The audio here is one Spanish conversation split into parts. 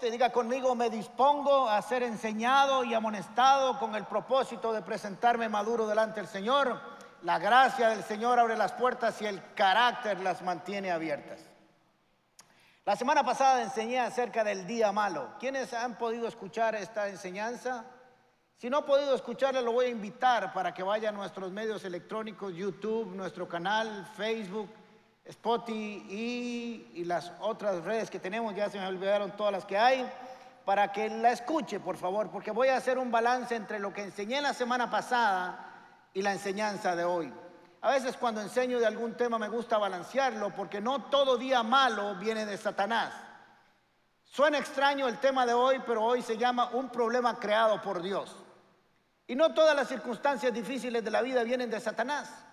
Diga conmigo, me dispongo a ser enseñado y amonestado con el propósito de presentarme maduro delante del Señor. La gracia del Señor abre las puertas y el carácter las mantiene abiertas. La semana pasada enseñé acerca del día malo. ¿Quiénes han podido escuchar esta enseñanza? Si no ha podido escucharla, lo voy a invitar para que vaya a nuestros medios electrónicos, YouTube, nuestro canal, Facebook, Spotify y, las otras redes que tenemos, ya se me olvidaron todas las que hay, para que la escuche, por favor, porque voy a hacer un balance entre lo que enseñé la semana pasada y la enseñanza de hoy. A veces cuando enseño de algún tema me gusta balancearlo porque no todo día malo viene de Satanás. Suena extraño el tema de hoy, pero hoy se llama un problema creado por Dios. Y no todas las circunstancias difíciles de la vida vienen de Satanás.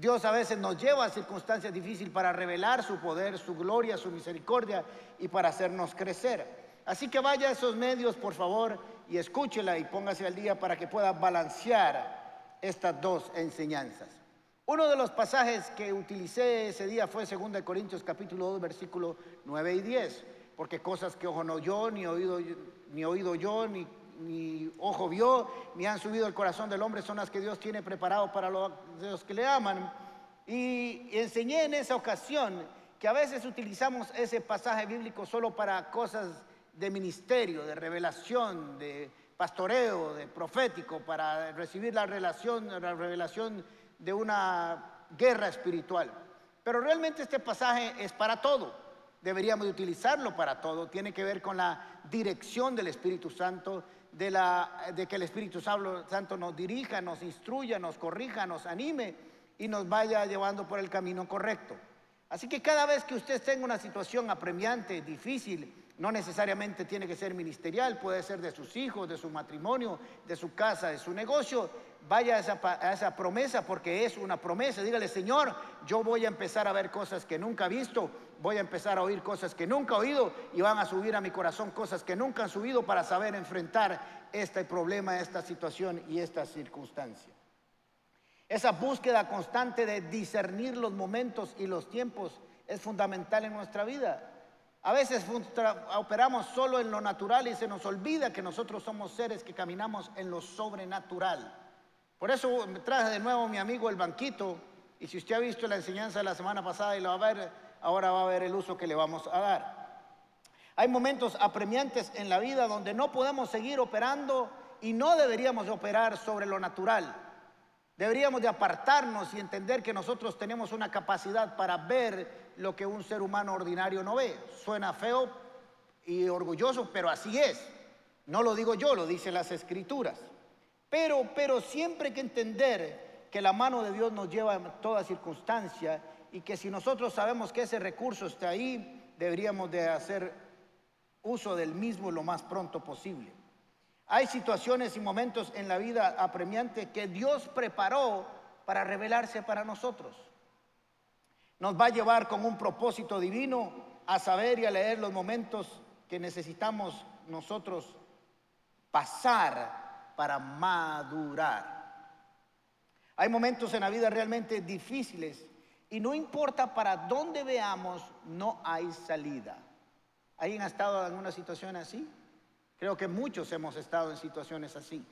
Dios a veces nos lleva a circunstancias difíciles para revelar su poder, su gloria, su misericordia y para hacernos crecer. Así que vaya a esos medios, por favor, y escúchela y póngase al día para que pueda balancear estas dos enseñanzas. Uno de los pasajes que utilicé ese día fue 2 Corintios capítulo 2, versículo 9 y 10, porque cosas que ojo no yo, ni oído, ni oído yo, ni ni ojo vio, ni han subido el corazón del hombre, son las que Dios tiene preparado para los, que le aman. Y enseñé en esa ocasión que a veces utilizamos ese pasaje bíblico solo para cosas de ministerio, de revelación, de pastoreo, de profético, para recibir la, relación, la revelación de una guerra espiritual. Pero realmente este pasaje es para todo. Deberíamos utilizarlo para todo. Tiene que ver con la dirección del Espíritu Santo, de, la, de que el Espíritu Santo nos dirija, nos instruya, nos corrija, nos anime y nos vaya llevando por el camino correcto. Así que cada vez que usted tenga una situación apremiante, difícil, no necesariamente tiene que ser ministerial, puede ser de sus hijos, de su matrimonio, de su casa, de su negocio. Vaya a esa, promesa porque es una promesa. Dígale, Señor, yo voy a empezar a ver cosas que nunca he visto, voy a empezar a oír cosas que nunca he oído y van a subir a mi corazón cosas que nunca han subido para saber enfrentar este problema, esta situación y esta circunstancia. Esa búsqueda constante de discernir los momentos y los tiempos es fundamental en nuestra vida. A veces operamos solo en lo natural y se nos olvida que nosotros somos seres que caminamos en lo sobrenatural. Por eso traje de nuevo mi amigo el banquito y si usted ha visto la enseñanza de la semana pasada y lo va a ver, ahora va a ver el uso que le vamos a dar. Hay momentos apremiantes en la vida donde no podemos seguir operando y no deberíamos operar sobre lo natural. Deberíamos de apartarnos y entender que nosotros tenemos una capacidad para ver lo que un ser humano ordinario no ve. Suena feo y orgulloso, pero así es. No lo digo yo, lo dicen las escrituras. Pero, pero siempre hay que entender que la mano de Dios nos lleva en toda circunstancia y que si nosotros sabemos que ese recurso está ahí, deberíamos de hacer uso del mismo lo más pronto posible. Hay situaciones y momentos en la vida apremiante que Dios preparó para revelarse para nosotros nos va a llevar con un propósito divino a saber y a leer los momentos que necesitamos nosotros pasar para madurar. Hay momentos en la vida realmente difíciles y no importa para dónde veamos, no hay salida. ¿Alguien ha estado en una situación así? Creo que muchos hemos estado en situaciones así.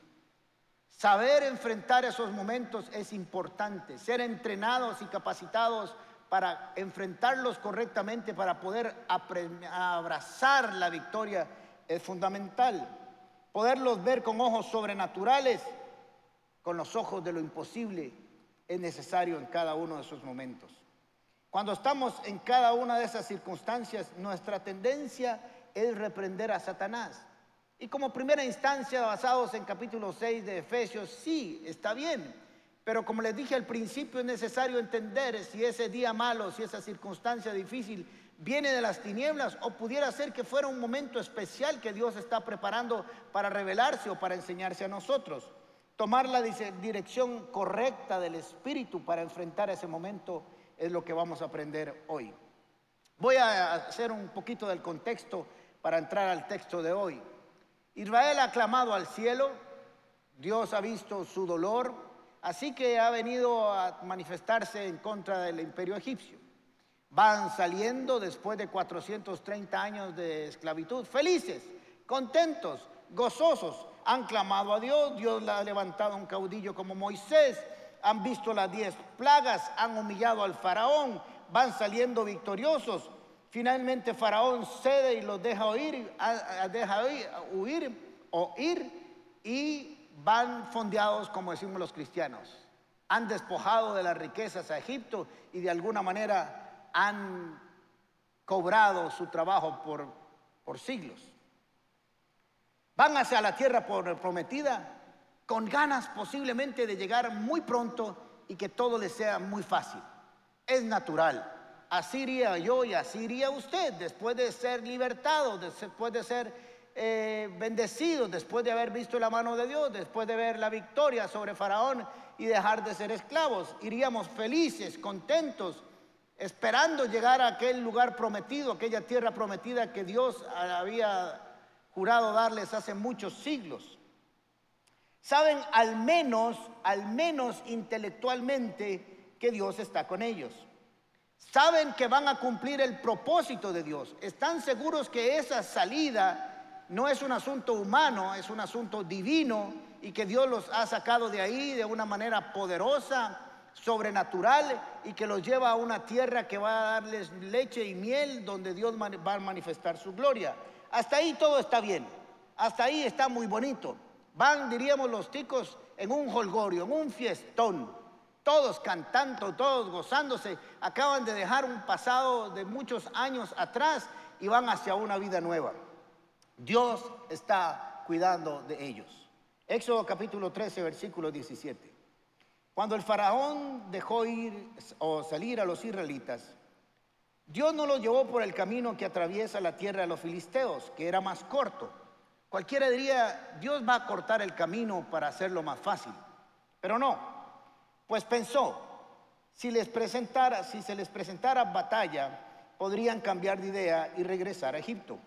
Saber enfrentar esos momentos es importante, ser entrenados y capacitados para enfrentarlos correctamente, para poder abrazar la victoria, es fundamental. Poderlos ver con ojos sobrenaturales, con los ojos de lo imposible, es necesario en cada uno de esos momentos. Cuando estamos en cada una de esas circunstancias, nuestra tendencia es reprender a Satanás. Y como primera instancia, basados en capítulo 6 de Efesios, sí, está bien pero como les dije al principio, es necesario entender si ese día malo, si esa circunstancia difícil viene de las tinieblas o pudiera ser que fuera un momento especial que Dios está preparando para revelarse o para enseñarse a nosotros. Tomar la dirección correcta del Espíritu para enfrentar ese momento es lo que vamos a aprender hoy. Voy a hacer un poquito del contexto para entrar al texto de hoy. Israel ha clamado al cielo, Dios ha visto su dolor, Así que ha venido a manifestarse en contra del imperio egipcio. Van saliendo después de 430 años de esclavitud, felices, contentos, gozosos. Han clamado a Dios, Dios le ha levantado un caudillo como Moisés, han visto las diez plagas, han humillado al faraón, van saliendo victoriosos. Finalmente Faraón cede y los deja oír, deja huir o ir y van fondeados como decimos los cristianos. Han despojado de las riquezas a Egipto y de alguna manera han cobrado su trabajo por, por siglos. Van hacia la tierra prometida con ganas posiblemente de llegar muy pronto y que todo les sea muy fácil. Es natural. Así iría yo y así iría usted después de ser libertado, después de ser eh, bendecido, después de haber visto la mano de Dios, después de ver la victoria sobre Faraón y dejar de ser esclavos. Iríamos felices, contentos, esperando llegar a aquel lugar prometido, aquella tierra prometida que Dios había jurado darles hace muchos siglos. Saben al menos, al menos intelectualmente que Dios está con ellos. Saben que van a cumplir el propósito de Dios. Están seguros que esa salida no es un asunto humano, es un asunto divino y que Dios los ha sacado de ahí de una manera poderosa, sobrenatural y que los lleva a una tierra que va a darles leche y miel donde Dios va a manifestar su gloria. Hasta ahí todo está bien. Hasta ahí está muy bonito. Van, diríamos los ticos, en un holgorio, en un fiestón, todos cantando, todos gozándose, acaban de dejar un pasado de muchos años atrás y van hacia una vida nueva. Dios está cuidando de ellos. Éxodo capítulo 13, versículo 17. Cuando el faraón dejó ir o salir a los israelitas, Dios no los llevó por el camino que atraviesa la tierra de los filisteos, que era más corto Cualquiera diría, Dios va a cortar el camino para hacerlo más fácil. Pero no, pues pensó, si, les presentara, si se les presentara batalla, podrían cambiar de idea y regresar a Egipto.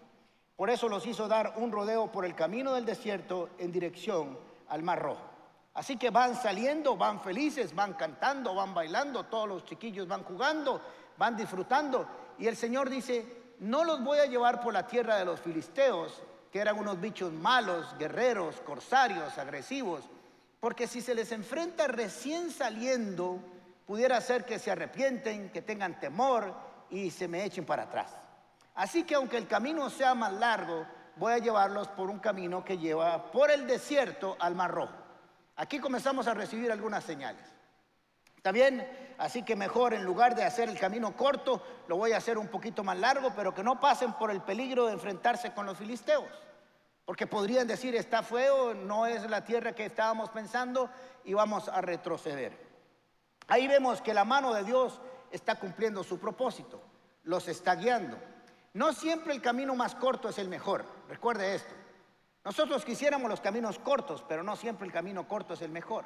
Por eso los hizo dar un rodeo por el camino del desierto en dirección al Mar Rojo. Así que van saliendo, van felices, van cantando, van bailando, todos los chiquillos van jugando, van disfrutando. Y el Señor dice, no los voy a llevar por la tierra de los filisteos, que eran unos bichos malos, guerreros, corsarios, agresivos, porque si se les enfrenta recién saliendo, pudiera ser que se arrepienten, que tengan temor y se me echen para atrás. Así que aunque el camino sea más largo, voy a llevarlos por un camino que lleva por el desierto al Mar Rojo. Aquí comenzamos a recibir algunas señales. ¿Está bien? Así que mejor en lugar de hacer el camino corto, lo voy a hacer un poquito más largo, pero que no pasen por el peligro de enfrentarse con los filisteos. Porque podrían decir, está feo, no es la tierra que estábamos pensando y vamos a retroceder. Ahí vemos que la mano de Dios está cumpliendo su propósito, los está guiando. No siempre el camino más corto es el mejor, recuerde esto. Nosotros quisiéramos los caminos cortos, pero no siempre el camino corto es el mejor.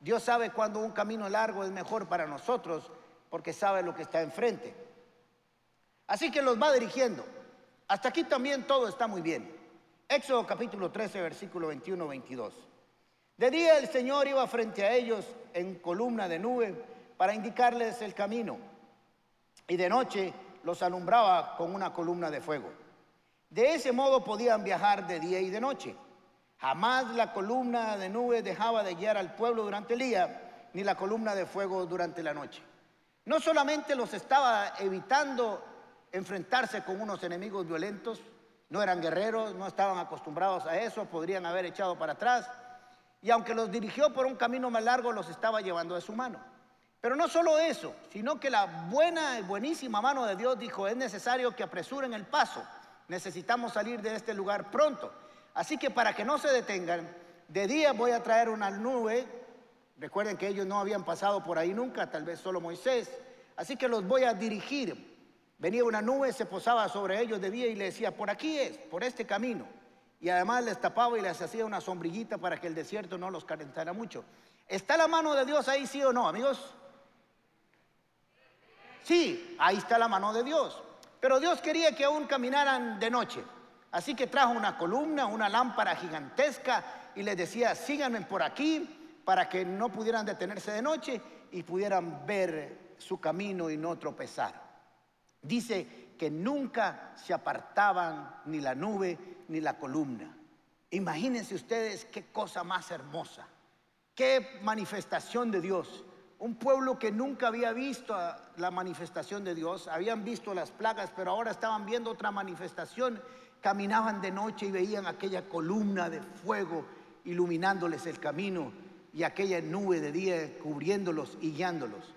Dios sabe cuando un camino largo es mejor para nosotros porque sabe lo que está enfrente. Así que los va dirigiendo. Hasta aquí también todo está muy bien. Éxodo capítulo 13, versículo 21-22. De día el Señor iba frente a ellos en columna de nube para indicarles el camino y de noche los alumbraba con una columna de fuego. De ese modo podían viajar de día y de noche. Jamás la columna de nube dejaba de guiar al pueblo durante el día, ni la columna de fuego durante la noche. No solamente los estaba evitando enfrentarse con unos enemigos violentos, no eran guerreros, no estaban acostumbrados a eso, podrían haber echado para atrás, y aunque los dirigió por un camino más largo, los estaba llevando de su mano. Pero no solo eso, sino que la buena y buenísima mano de Dios dijo, es necesario que apresuren el paso, necesitamos salir de este lugar pronto. Así que para que no se detengan, de día voy a traer una nube. Recuerden que ellos no habían pasado por ahí nunca, tal vez solo Moisés. Así que los voy a dirigir. Venía una nube, se posaba sobre ellos de día y le decía, por aquí es, por este camino. Y además les tapaba y les hacía una sombrillita para que el desierto no los calentara mucho. ¿Está la mano de Dios ahí, sí o no, amigos? Sí, ahí está la mano de Dios. Pero Dios quería que aún caminaran de noche. Así que trajo una columna, una lámpara gigantesca y les decía, síganme por aquí para que no pudieran detenerse de noche y pudieran ver su camino y no tropezar. Dice que nunca se apartaban ni la nube ni la columna. Imagínense ustedes qué cosa más hermosa, qué manifestación de Dios. Un pueblo que nunca había visto la manifestación de Dios, habían visto las plagas, pero ahora estaban viendo otra manifestación. Caminaban de noche y veían aquella columna de fuego iluminándoles el camino y aquella nube de día cubriéndolos y guiándolos.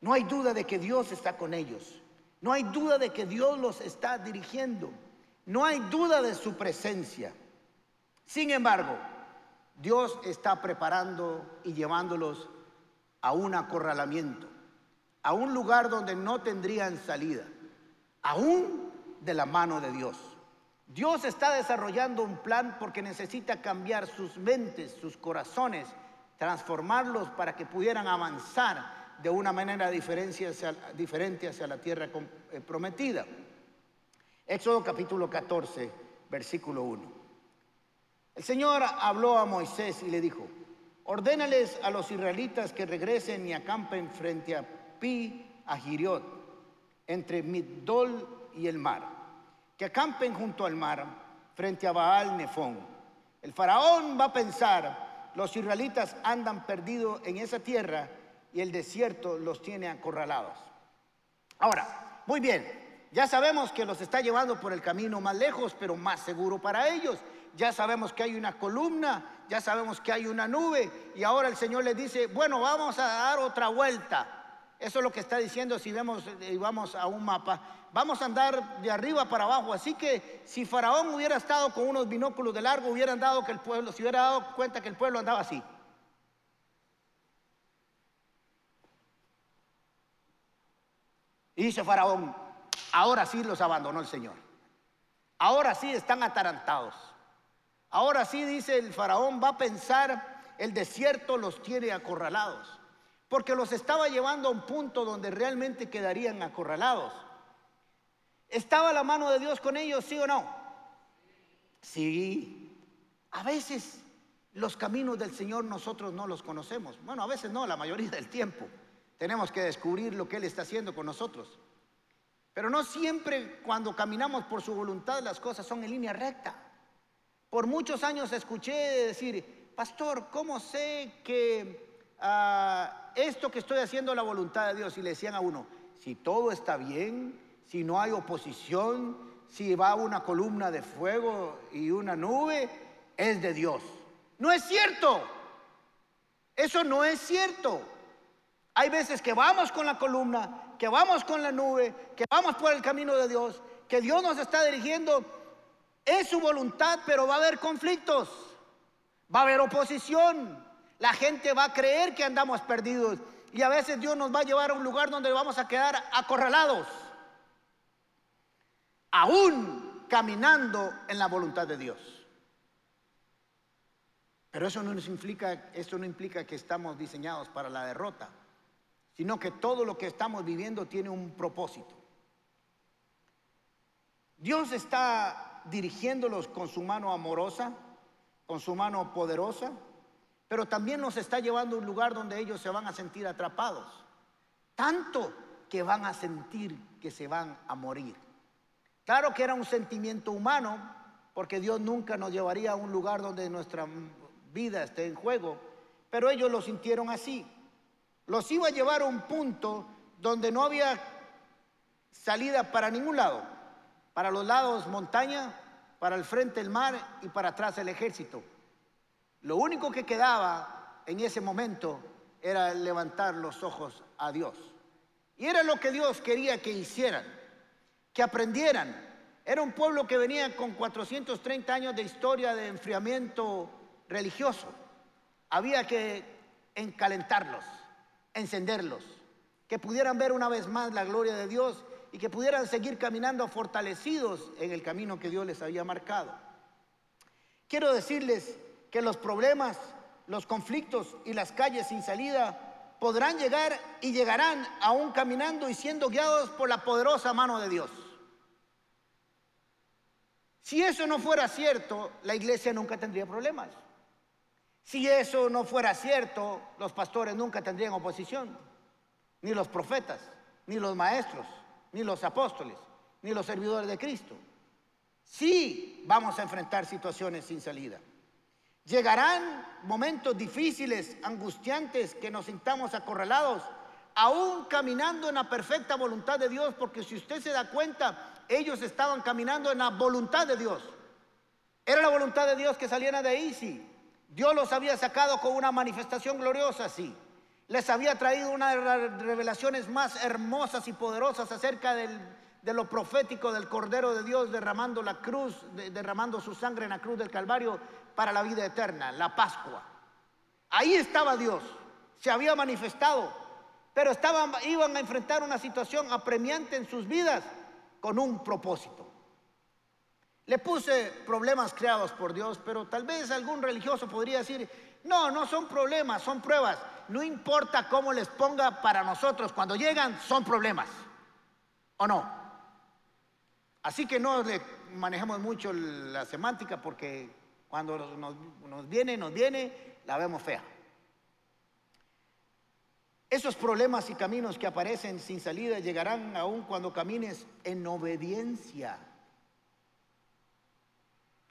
No hay duda de que Dios está con ellos. No hay duda de que Dios los está dirigiendo. No hay duda de su presencia. Sin embargo, Dios está preparando y llevándolos a un acorralamiento, a un lugar donde no tendrían salida, aún de la mano de Dios. Dios está desarrollando un plan porque necesita cambiar sus mentes, sus corazones, transformarlos para que pudieran avanzar de una manera diferente hacia, la tierra eh, prometida. Éxodo capítulo 14, versículo 1. El Señor habló a Moisés y le dijo, ordénales a los israelitas que regresen y acampen frente a Pi, a Giriot, entre Migdol y el mar, que acampen junto al mar, frente a Baal Nefón. El faraón va a pensar, los israelitas andan perdidos en esa tierra y el desierto los tiene acorralados. Ahora, muy bien, ya sabemos que los está llevando por el camino más lejos, pero más seguro para ellos ya sabemos que hay una columna, ya sabemos que hay una nube y ahora el Señor les dice, bueno, vamos a dar otra vuelta. Eso es lo que está diciendo si vemos y vamos a un mapa. Vamos a andar de arriba para abajo. Así que si Faraón hubiera estado con unos binóculos de largo, hubieran dado que el pueblo, se hubiera dado cuenta que el pueblo andaba así. Y dice Faraón, ahora sí los abandonó el Señor. Ahora sí están atarantados. Ahora sí, dice el faraón, va a pensar, el desierto los tiene acorralados, porque los estaba llevando a un punto donde realmente quedarían acorralados. ¿Estaba la mano de Dios con ellos, sí o no? Sí. A veces los caminos del Señor nosotros no los conocemos. Bueno, a veces no, la mayoría del tiempo. Tenemos que descubrir lo que Él está haciendo con nosotros. Pero no siempre cuando caminamos por su voluntad las cosas son en línea recta. Por muchos años escuché decir, pastor, ¿cómo sé que ah, esto que estoy haciendo es la voluntad de Dios? Y le decían a uno, si todo está bien, si no hay oposición, si va una columna de fuego y una nube, es de Dios. No es cierto. Eso no es cierto. Hay veces que vamos con la columna, que vamos con la nube, que vamos por el camino de Dios, que Dios nos está dirigiendo es su voluntad, pero va a haber conflictos, va a haber oposición. La gente va a creer que andamos perdidos y a veces Dios nos va a llevar a un lugar donde vamos a quedar acorralados, aún caminando en la voluntad de Dios. Pero eso no, nos implica, eso no implica que estamos diseñados para la derrota, sino que todo lo que estamos viviendo tiene un propósito. Dios está dirigiéndolos con su mano amorosa, con su mano poderosa, pero también nos está llevando a un lugar donde ellos se van a sentir atrapados, tanto que van a sentir que se van a morir. Claro que era un sentimiento humano, porque Dios nunca nos llevaría a un lugar donde nuestra vida esté en juego, pero ellos lo sintieron así. Los iba a llevar a un punto donde no había salida para ningún lado. Para los lados montaña, para el frente el mar y para atrás el ejército. Lo único que quedaba en ese momento era levantar los ojos a Dios. Y era lo que Dios quería que hicieran, que aprendieran. Era un pueblo que venía con 430 años de historia de enfriamiento religioso. Había que encalentarlos, encenderlos, que pudieran ver una vez más la gloria de Dios y que pudieran seguir caminando fortalecidos en el camino que Dios les había marcado. Quiero decirles que los problemas, los conflictos y las calles sin salida podrán llegar y llegarán aún caminando y siendo guiados por la poderosa mano de Dios. Si eso no fuera cierto, la iglesia nunca tendría problemas. Si eso no fuera cierto, los pastores nunca tendrían oposición, ni los profetas, ni los maestros ni los apóstoles, ni los servidores de Cristo. Sí vamos a enfrentar situaciones sin salida. Llegarán momentos difíciles, angustiantes, que nos sintamos acorralados, aún caminando en la perfecta voluntad de Dios, porque si usted se da cuenta, ellos estaban caminando en la voluntad de Dios. Era la voluntad de Dios que salieran de ahí, sí. Dios los había sacado con una manifestación gloriosa, sí. Les había traído una de las revelaciones más hermosas y poderosas acerca de lo profético del Cordero de Dios derramando la cruz, derramando su sangre en la cruz del Calvario para la vida eterna, la Pascua. Ahí estaba Dios, se había manifestado, pero iban a enfrentar una situación apremiante en sus vidas con un propósito. Le puse problemas creados por Dios, pero tal vez algún religioso podría decir, no, no son problemas, son pruebas. No importa cómo les ponga para nosotros, cuando llegan son problemas. ¿O no? Así que no le manejemos mucho la semántica porque cuando nos, nos viene, nos viene, la vemos fea. Esos problemas y caminos que aparecen sin salida llegarán aún cuando camines en obediencia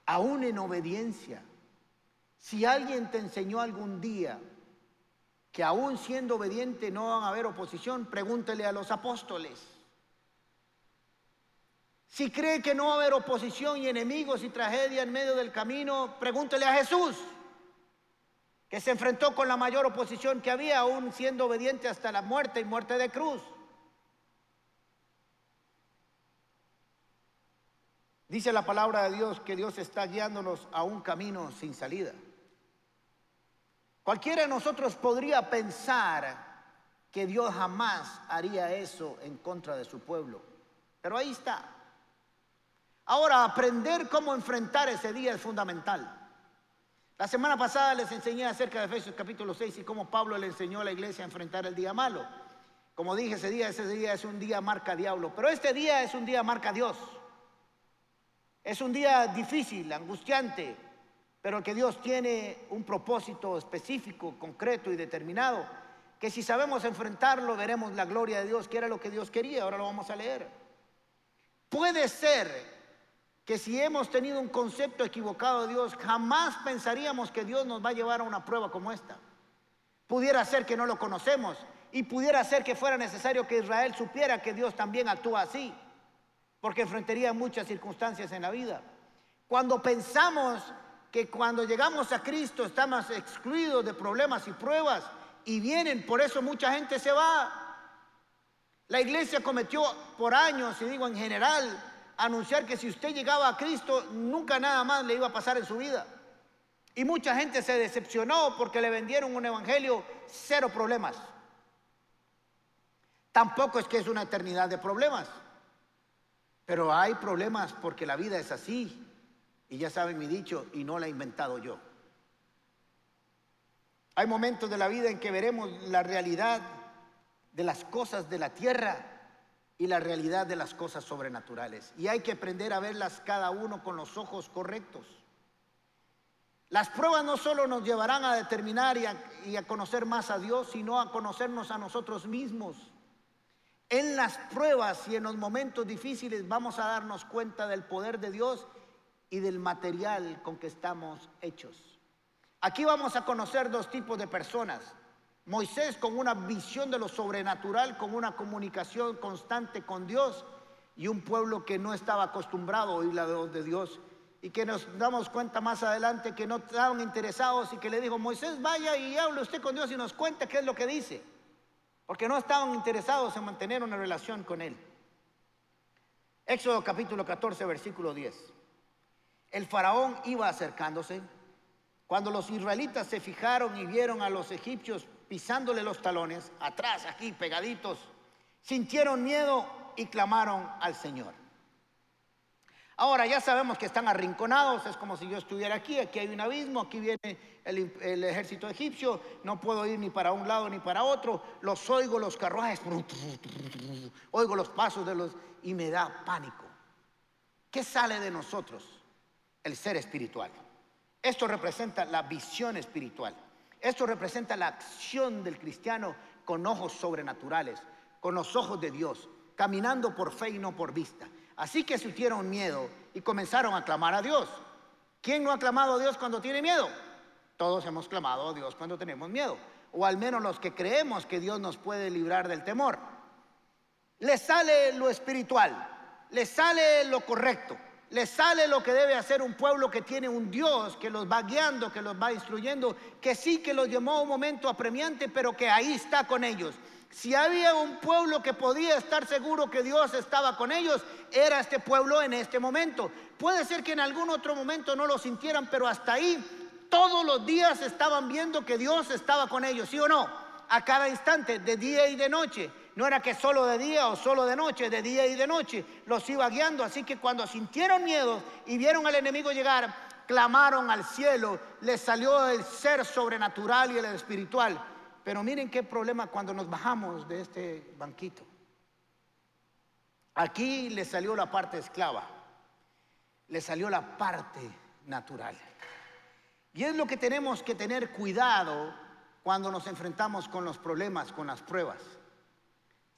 aún en obediencia. Si alguien te enseñó algún día que aún siendo obediente no van a haber oposición, pregúntele a los apóstoles. Si cree que no va a haber oposición y enemigos y tragedia en medio del camino, pregúntele a Jesús, que se enfrentó con la mayor oposición que había, aún siendo obediente hasta la muerte y muerte de cruz. Dice la palabra de Dios que Dios está guiándonos a un camino sin salida. Cualquiera de nosotros podría pensar que Dios jamás haría eso en contra de su pueblo. Pero ahí está. Ahora, aprender cómo enfrentar ese día es fundamental. La semana pasada les enseñé acerca de Efesios capítulo 6 y cómo Pablo le enseñó a la iglesia a enfrentar el día malo. Como dije, ese día, ese día es un día marca diablo, pero este día es un día marca Dios. Es un día difícil, angustiante, pero que Dios tiene un propósito específico, concreto y determinado, que si sabemos enfrentarlo veremos la gloria de Dios, que era lo que Dios quería, ahora lo vamos a leer. Puede ser que si hemos tenido un concepto equivocado de Dios, jamás pensaríamos que Dios nos va a llevar a una prueba como esta. Pudiera ser que no lo conocemos y pudiera ser que fuera necesario que Israel supiera que Dios también actúa así porque enfrentaría muchas circunstancias en la vida. Cuando pensamos que cuando llegamos a Cristo estamos excluidos de problemas y pruebas y vienen, por eso mucha gente se va. La iglesia cometió por años, y digo en general, anunciar que si usted llegaba a Cristo, nunca nada más le iba a pasar en su vida. Y mucha gente se decepcionó porque le vendieron un evangelio cero problemas. Tampoco es que es una eternidad de problemas. Pero hay problemas porque la vida es así. Y ya saben mi dicho, y no la he inventado yo. Hay momentos de la vida en que veremos la realidad de las cosas de la tierra y la realidad de las cosas sobrenaturales. Y hay que aprender a verlas cada uno con los ojos correctos. Las pruebas no solo nos llevarán a determinar y a, y a conocer más a Dios, sino a conocernos a nosotros mismos. En las pruebas y en los momentos difíciles vamos a darnos cuenta del poder de Dios y del material con que estamos hechos. Aquí vamos a conocer dos tipos de personas. Moisés con una visión de lo sobrenatural, con una comunicación constante con Dios y un pueblo que no estaba acostumbrado a oír la voz de Dios y que nos damos cuenta más adelante que no estaban interesados y que le dijo, Moisés, vaya y hable usted con Dios y nos cuente qué es lo que dice porque no estaban interesados en mantener una relación con Él. Éxodo capítulo 14, versículo 10. El faraón iba acercándose. Cuando los israelitas se fijaron y vieron a los egipcios pisándole los talones, atrás, aquí, pegaditos, sintieron miedo y clamaron al Señor. Ahora ya sabemos que están arrinconados, es como si yo estuviera aquí, aquí hay un abismo, aquí viene el, ejército egipcio, no puedo ir ni para un lado ni para otro, los oigo los carruajes, oigo los pasos de los y me da pánico. ¿Qué sale de nosotros? El ser espiritual. Esto representa la visión espiritual. Esto representa la acción del cristiano con ojos sobrenaturales, con los ojos de Dios caminando por fe y no por vista. Así que sintieron miedo y comenzaron a clamar a Dios. ¿Quién no ha clamado a Dios cuando tiene miedo? Todos hemos clamado a Dios cuando tenemos miedo, o al menos los que creemos que Dios nos puede librar del temor. Le sale lo espiritual, le sale lo correcto, le sale lo que debe hacer un pueblo que tiene un Dios que los va guiando, que los va instruyendo, que sí que los llamó a un momento apremiante, pero que ahí está con ellos. Si había un pueblo que podía estar seguro que Dios estaba con ellos, era este pueblo en este momento. Puede ser que en algún otro momento no lo sintieran, pero hasta ahí todos los días estaban viendo que Dios estaba con ellos, ¿sí o no? A cada instante, de día y de noche. No era que solo de día o solo de noche, de día y de noche los iba guiando. Así que cuando sintieron miedo y vieron al enemigo llegar, clamaron al cielo, les salió el ser sobrenatural y el espiritual. Pero miren qué problema cuando nos bajamos de este banquito. Aquí le salió la parte esclava, le salió la parte natural. Y es lo que tenemos que tener cuidado cuando nos enfrentamos con los problemas, con las pruebas.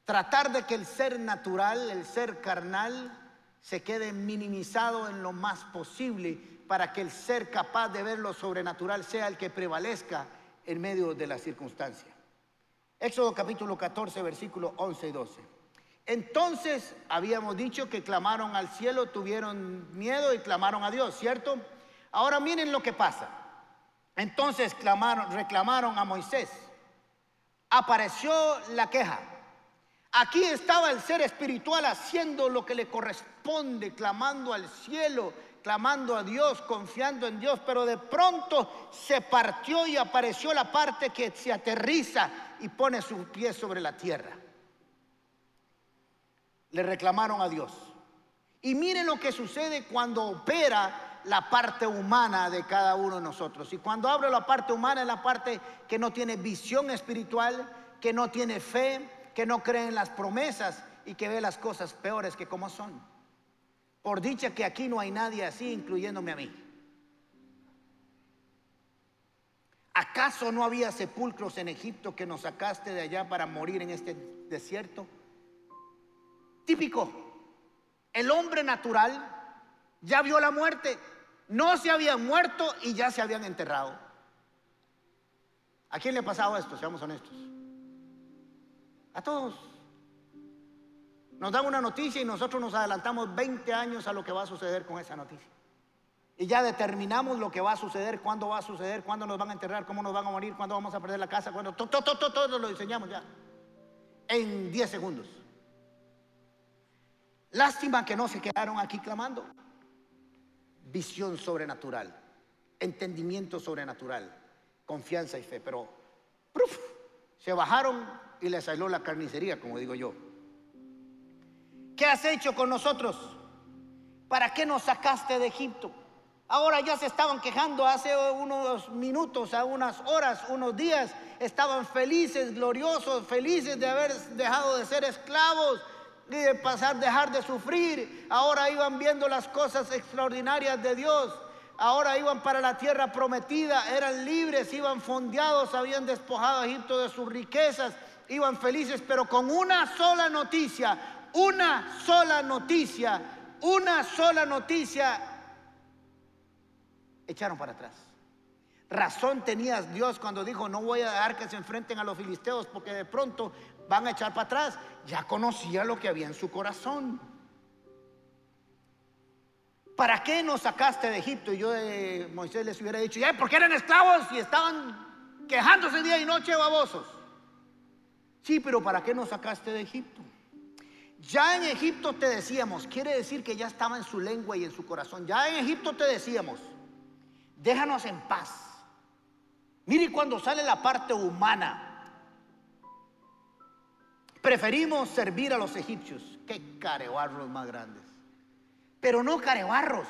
Tratar de que el ser natural, el ser carnal, se quede minimizado en lo más posible para que el ser capaz de ver lo sobrenatural sea el que prevalezca en medio de la circunstancia. Éxodo capítulo 14, versículo 11 y 12. Entonces habíamos dicho que clamaron al cielo, tuvieron miedo y clamaron a Dios, ¿cierto? Ahora miren lo que pasa. Entonces clamaron, reclamaron a Moisés. Apareció la queja. Aquí estaba el ser espiritual haciendo lo que le corresponde, clamando al cielo, clamando a Dios, confiando en Dios, pero de pronto se partió y apareció la parte que se aterriza y pone sus pies sobre la tierra. Le reclamaron a Dios. Y miren lo que sucede cuando opera la parte humana de cada uno de nosotros. Y cuando hablo la parte humana es la parte que no tiene visión espiritual, que no tiene fe, que no cree en las promesas y que ve las cosas peores que como son. Por dicha que aquí no hay nadie así, incluyéndome a mí. ¿Acaso no había sepulcros en Egipto que nos sacaste de allá para morir en este desierto? Típico. El hombre natural ya vio la muerte. No se habían muerto y ya se habían enterrado. ¿A quién le ha pasado esto? Seamos honestos. A todos. Nos dan una noticia y nosotros nos adelantamos 20 años a lo que va a suceder con esa noticia. Y ya determinamos lo que va a suceder, cuándo va a suceder, cuándo nos van a enterrar, cómo nos van a morir, cuándo vamos a perder la casa, cuándo todo, todo, todo, todo lo diseñamos ya. En 10 segundos. Lástima que no se quedaron aquí clamando. Visión sobrenatural, entendimiento sobrenatural, confianza y fe. Pero se bajaron y les salió la carnicería, como digo yo. ¿Qué has hecho con nosotros? ¿Para qué nos sacaste de Egipto? Ahora ya se estaban quejando hace unos minutos, a unas horas, unos días. Estaban felices, gloriosos, felices de haber dejado de ser esclavos y de pasar, dejar de sufrir. Ahora iban viendo las cosas extraordinarias de Dios. Ahora iban para la tierra prometida, eran libres, iban fondeados, habían despojado a Egipto de sus riquezas iban felices, pero con una sola noticia, una sola noticia, una sola noticia, echaron para atrás. Razón tenía Dios cuando dijo, no voy a dejar que se enfrenten a los filisteos porque de pronto van a echar para atrás. Ya conocía lo que había en su corazón. ¿Para qué nos sacaste de Egipto? Y yo de Moisés les hubiera dicho, ya, porque eran esclavos y estaban quejándose día y noche babosos. Sí, pero ¿para qué nos sacaste de Egipto? Ya en Egipto te decíamos, quiere decir que ya estaba en su lengua y en su corazón. Ya en Egipto te decíamos, déjanos en paz. Mire cuando sale la parte humana. Preferimos servir a los egipcios. Qué carebarros más grandes. Pero no carebarros.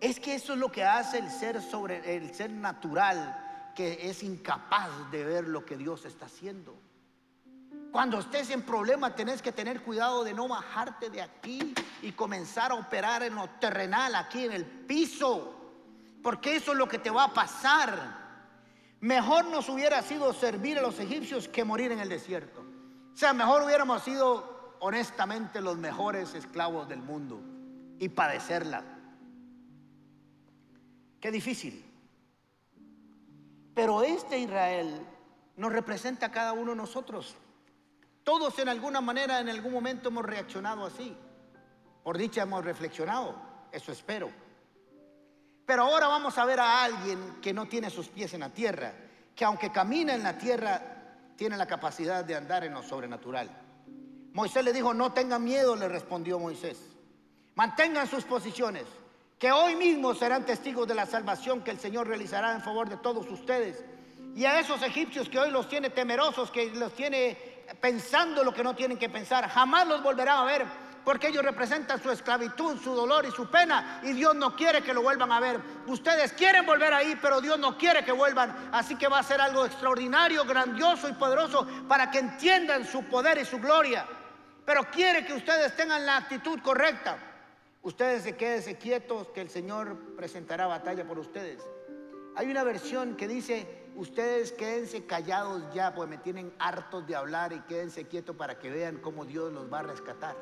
Es que eso es lo que hace el ser sobre el ser natural que es incapaz de ver lo que Dios está haciendo. Cuando estés en problema tenés que tener cuidado de no bajarte de aquí y comenzar a operar en lo terrenal, aquí en el piso. Porque eso es lo que te va a pasar. Mejor nos hubiera sido servir a los egipcios que morir en el desierto. O sea, mejor hubiéramos sido honestamente los mejores esclavos del mundo y padecerla. Qué difícil. Pero este Israel nos representa a cada uno de nosotros. Todos en alguna manera, en algún momento hemos reaccionado así. Por dicha hemos reflexionado, eso espero. Pero ahora vamos a ver a alguien que no tiene sus pies en la tierra, que aunque camina en la tierra, tiene la capacidad de andar en lo sobrenatural. Moisés le dijo, no tengan miedo, le respondió Moisés. Mantengan sus posiciones, que hoy mismo serán testigos de la salvación que el Señor realizará en favor de todos ustedes. Y a esos egipcios que hoy los tiene temerosos, que los tiene pensando lo que no tienen que pensar, jamás los volverán a ver porque ellos representan su esclavitud, su dolor y su pena, y Dios no quiere que lo vuelvan a ver. Ustedes quieren volver ahí, pero Dios no quiere que vuelvan, así que va a ser algo extraordinario, grandioso y poderoso para que entiendan su poder y su gloria. Pero quiere que ustedes tengan la actitud correcta. Ustedes se queden quietos que el Señor presentará batalla por ustedes. Hay una versión que dice, ustedes quédense callados ya, pues me tienen hartos de hablar y quédense quietos para que vean cómo Dios los va a rescatar.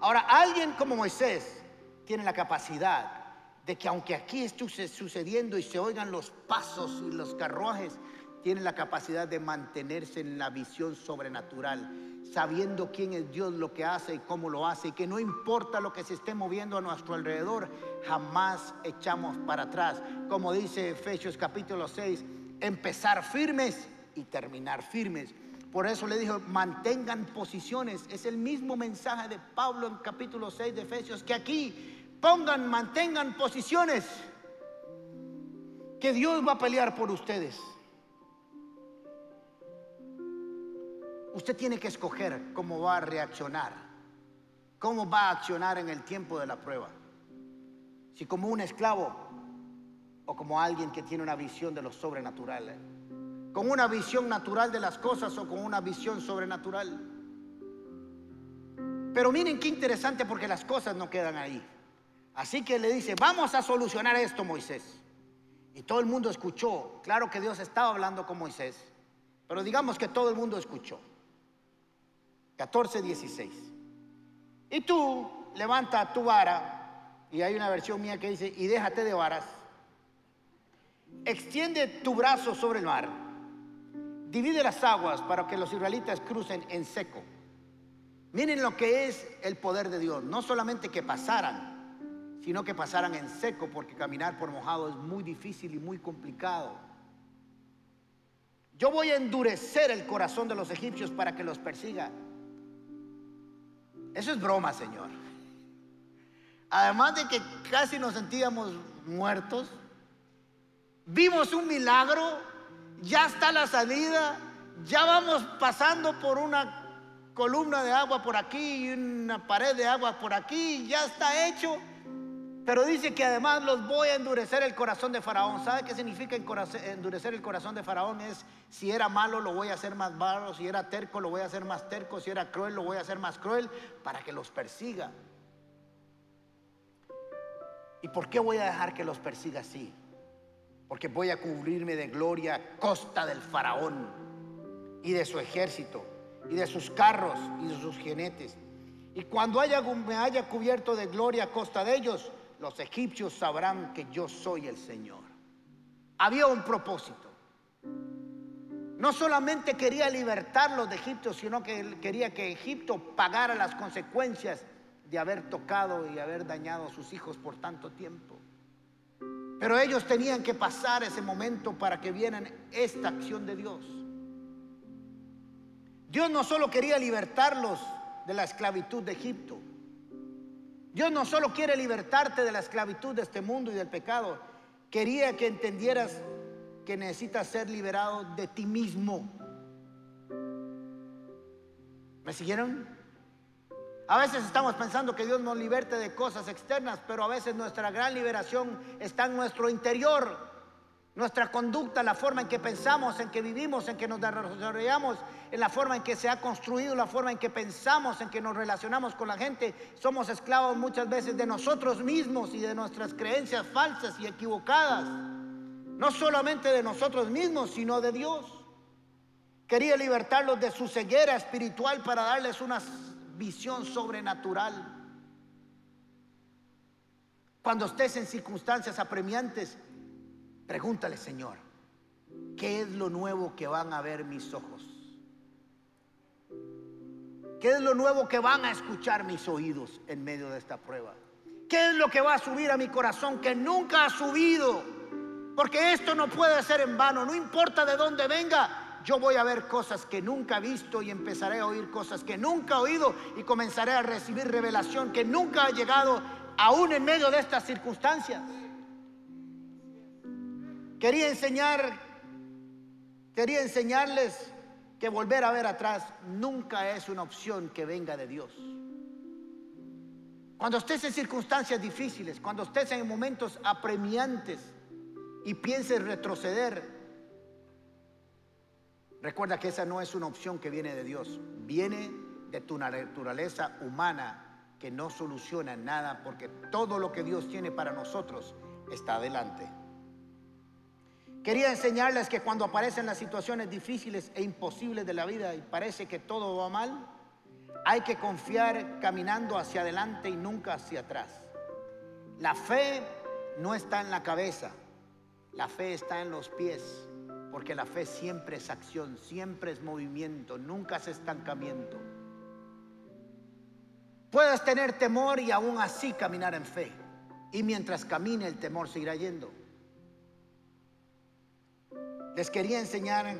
Ahora, alguien como Moisés tiene la capacidad de que aunque aquí esté sucediendo y se oigan los pasos y los carruajes, tiene la capacidad de mantenerse en la visión sobrenatural, sabiendo quién es Dios, lo que hace y cómo lo hace, y que no importa lo que se esté moviendo a nuestro alrededor, jamás echamos para atrás. Como dice Efesios capítulo 6, empezar firmes y terminar firmes. Por eso le dijo, mantengan posiciones. Es el mismo mensaje de Pablo en capítulo 6 de Efesios, que aquí pongan, mantengan posiciones. Que Dios va a pelear por ustedes. Usted tiene que escoger cómo va a reaccionar, cómo va a accionar en el tiempo de la prueba. Si como un esclavo o como alguien que tiene una visión de lo sobrenatural. ¿eh? con una visión natural de las cosas o con una visión sobrenatural. Pero miren qué interesante porque las cosas no quedan ahí. Así que le dice, vamos a solucionar esto, Moisés. Y todo el mundo escuchó. Claro que Dios estaba hablando con Moisés, pero digamos que todo el mundo escuchó. 14, 16. Y tú levanta tu vara, y hay una versión mía que dice, y déjate de varas. Extiende tu brazo sobre el mar divide las aguas para que los israelitas crucen en seco. Miren lo que es el poder de Dios. No solamente que pasaran, sino que pasaran en seco, porque caminar por mojado es muy difícil y muy complicado. Yo voy a endurecer el corazón de los egipcios para que los persiga. Eso es broma, Señor. Además de que casi nos sentíamos muertos, vimos un milagro ya está la salida, ya vamos pasando por una columna de agua por aquí y una pared de agua por aquí, ya está hecho. Pero dice que además los voy a endurecer el corazón de Faraón. ¿Sabe qué significa endurecer el corazón de Faraón? Es si era malo lo voy a hacer más malo, si era terco lo voy a hacer más terco, si era cruel lo voy a hacer más cruel para que los persiga. ¿Y por qué voy a dejar que los persiga así? porque voy a cubrirme de gloria a costa del faraón y de su ejército y de sus carros y de sus jinetes. Y cuando haya, me haya cubierto de gloria a costa de ellos, los egipcios sabrán que yo soy el Señor. Había un propósito. No solamente quería libertarlos de Egipto, sino que quería que Egipto pagara las consecuencias de haber tocado y haber dañado a sus hijos por tanto tiempo. Pero ellos tenían que pasar ese momento para que vieran esta acción de Dios. Dios no solo quería libertarlos de la esclavitud de Egipto. Dios no solo quiere libertarte de la esclavitud de este mundo y del pecado. Quería que entendieras que necesitas ser liberado de ti mismo. ¿Me siguieron? A veces estamos pensando que Dios nos liberte de cosas externas, pero a veces nuestra gran liberación está en nuestro interior. Nuestra conducta, la forma en que pensamos, en que vivimos, en que nos desarrollamos, en la forma en que se ha construido, la forma en que pensamos, en que nos relacionamos con la gente. Somos esclavos muchas veces de nosotros mismos y de nuestras creencias falsas y equivocadas. No solamente de nosotros mismos, sino de Dios. Quería libertarlos de su ceguera espiritual para darles una visión sobrenatural. Cuando estés en circunstancias apremiantes, pregúntale, Señor, ¿qué es lo nuevo que van a ver mis ojos? ¿Qué es lo nuevo que van a escuchar mis oídos en medio de esta prueba? ¿Qué es lo que va a subir a mi corazón que nunca ha subido? Porque esto no puede ser en vano, no importa de dónde venga, yo voy a ver cosas que nunca he visto y empezaré a oír cosas que nunca he oído y comenzaré a recibir revelación que nunca ha llegado aún en medio de estas circunstancias. Quería enseñar, quería enseñarles que volver a ver atrás nunca es una opción que venga de Dios. Cuando estés en circunstancias difíciles, cuando estés en momentos apremiantes y pienses retroceder, recuerda que esa no es una opción que viene de Dios, viene de tu naturaleza humana que no soluciona nada porque todo lo que Dios tiene para nosotros está adelante. Quería enseñarles que cuando aparecen las situaciones difíciles e imposibles de la vida y parece que todo va mal, hay que confiar caminando hacia adelante y nunca hacia atrás. La fe no está en la cabeza, la fe está en los pies, porque la fe siempre es acción, siempre es movimiento, nunca es estancamiento. Puedes tener temor y aún así caminar en fe. Y mientras camine el temor seguirá yendo. Les quería enseñar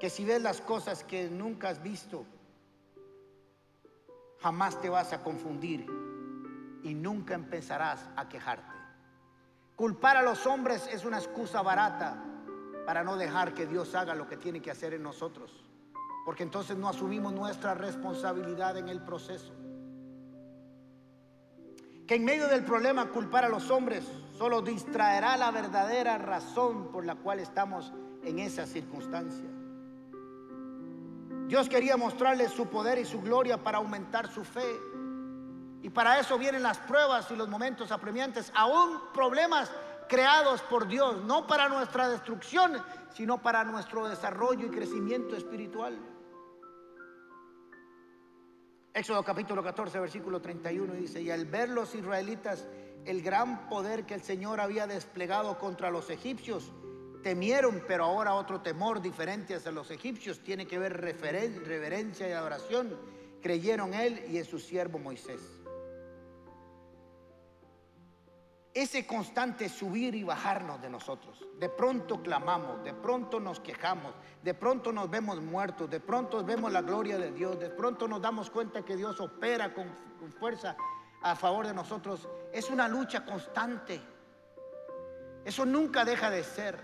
que si ves las cosas que nunca has visto, jamás te vas a confundir y nunca empezarás a quejarte. Culpar a los hombres es una excusa barata para no dejar que Dios haga lo que tiene que hacer en nosotros, porque entonces no asumimos nuestra responsabilidad en el proceso que en medio del problema culpar a los hombres solo distraerá la verdadera razón por la cual estamos en esa circunstancia. Dios quería mostrarles su poder y su gloria para aumentar su fe. Y para eso vienen las pruebas y los momentos apremiantes, aún problemas creados por Dios, no para nuestra destrucción, sino para nuestro desarrollo y crecimiento espiritual. Éxodo capítulo 14, versículo 31 dice, y al ver los israelitas el gran poder que el Señor había desplegado contra los egipcios, temieron, pero ahora otro temor diferente hacia los egipcios tiene que ver reverencia y adoración. Creyeron él y en su siervo Moisés. Ese constante subir y bajarnos de nosotros. De pronto clamamos, de pronto nos quejamos, de pronto nos vemos muertos, de pronto vemos la gloria de Dios, de pronto nos damos cuenta que Dios opera con, fuerza a favor de nosotros. Es una lucha constante. Eso nunca deja de ser.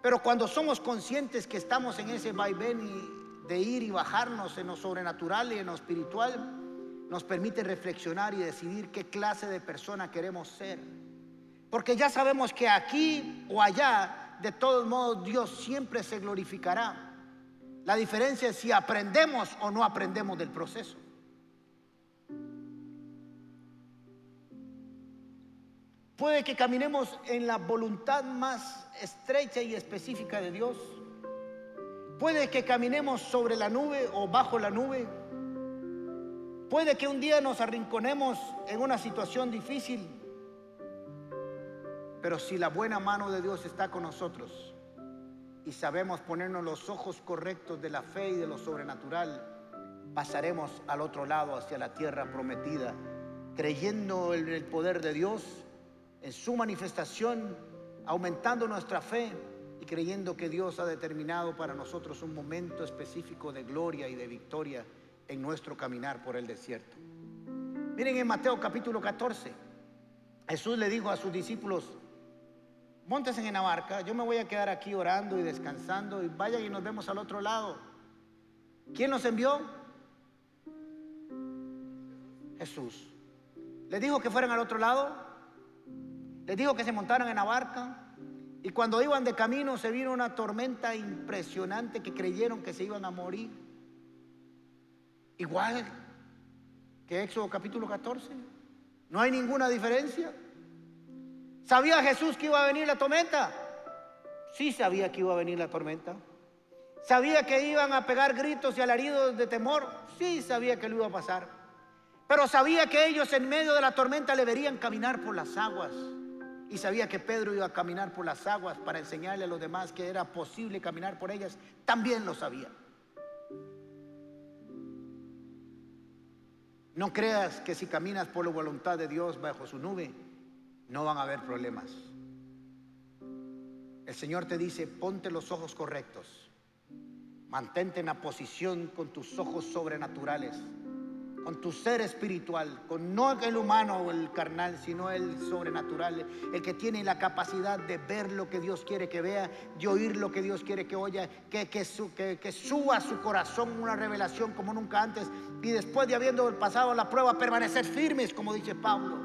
Pero cuando somos conscientes que estamos en ese vaivén de ir y bajarnos en lo sobrenatural y en lo espiritual, nos permite reflexionar y decidir qué clase de persona queremos ser. Porque ya sabemos que aquí o allá, de todos modos, Dios siempre se glorificará. La diferencia es si aprendemos o no aprendemos del proceso. Puede que caminemos en la voluntad más estrecha y específica de Dios. Puede que caminemos sobre la nube o bajo la nube. Puede que un día nos arrinconemos en una situación difícil, pero si la buena mano de Dios está con nosotros y sabemos ponernos los ojos correctos de la fe y de lo sobrenatural, pasaremos al otro lado hacia la tierra prometida, creyendo en el poder de Dios, en su manifestación, aumentando nuestra fe y creyendo que Dios ha determinado para nosotros un momento específico de gloria y de victoria en nuestro caminar por el desierto. Miren en Mateo capítulo 14, Jesús le dijo a sus discípulos, montense en la barca, yo me voy a quedar aquí orando y descansando y vayan y nos vemos al otro lado. ¿Quién nos envió? Jesús. ¿Les dijo que fueran al otro lado? ¿Les dijo que se montaran en la barca? Y cuando iban de camino se vino una tormenta impresionante que creyeron que se iban a morir. Igual que Éxodo capítulo 14. No hay ninguna diferencia. ¿Sabía Jesús que iba a venir la tormenta? Sí sabía que iba a venir la tormenta. ¿Sabía que iban a pegar gritos y alaridos de temor? Sí, sabía que lo iba a pasar. Pero sabía que ellos en medio de la tormenta le verían caminar por las aguas. Y sabía que Pedro iba a caminar por las aguas para enseñarle a los demás que era posible caminar por ellas. También lo sabía. No creas que si caminas por la voluntad de Dios bajo su nube, no van a haber problemas. El Señor te dice, ponte los ojos correctos. Mantente en la posición con tus ojos sobrenaturales con tu ser espiritual, con no el humano o el carnal, sino el sobrenatural, el que tiene la capacidad de ver lo que Dios quiere que vea, de oír lo que Dios quiere que oya, que, que, que, suba a su corazón una revelación como nunca antes y después de habiendo pasado la prueba permanecer firmes, como dice Pablo,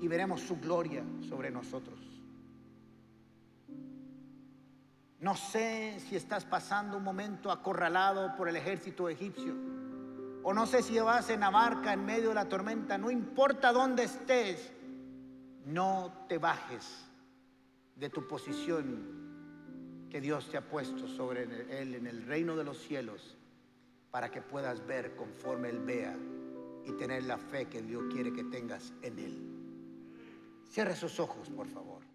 y veremos su gloria sobre nosotros. No sé si estás pasando un momento acorralado por el ejército egipcio o no sé si vas en la barca en medio de la tormenta, no importa dónde estés, no te bajes de tu posición que Dios te ha puesto sobre Él en el reino de los cielos para que puedas ver conforme Él vea y tener la fe que Dios quiere que tengas en Él. Cierre sus ojos, por favor.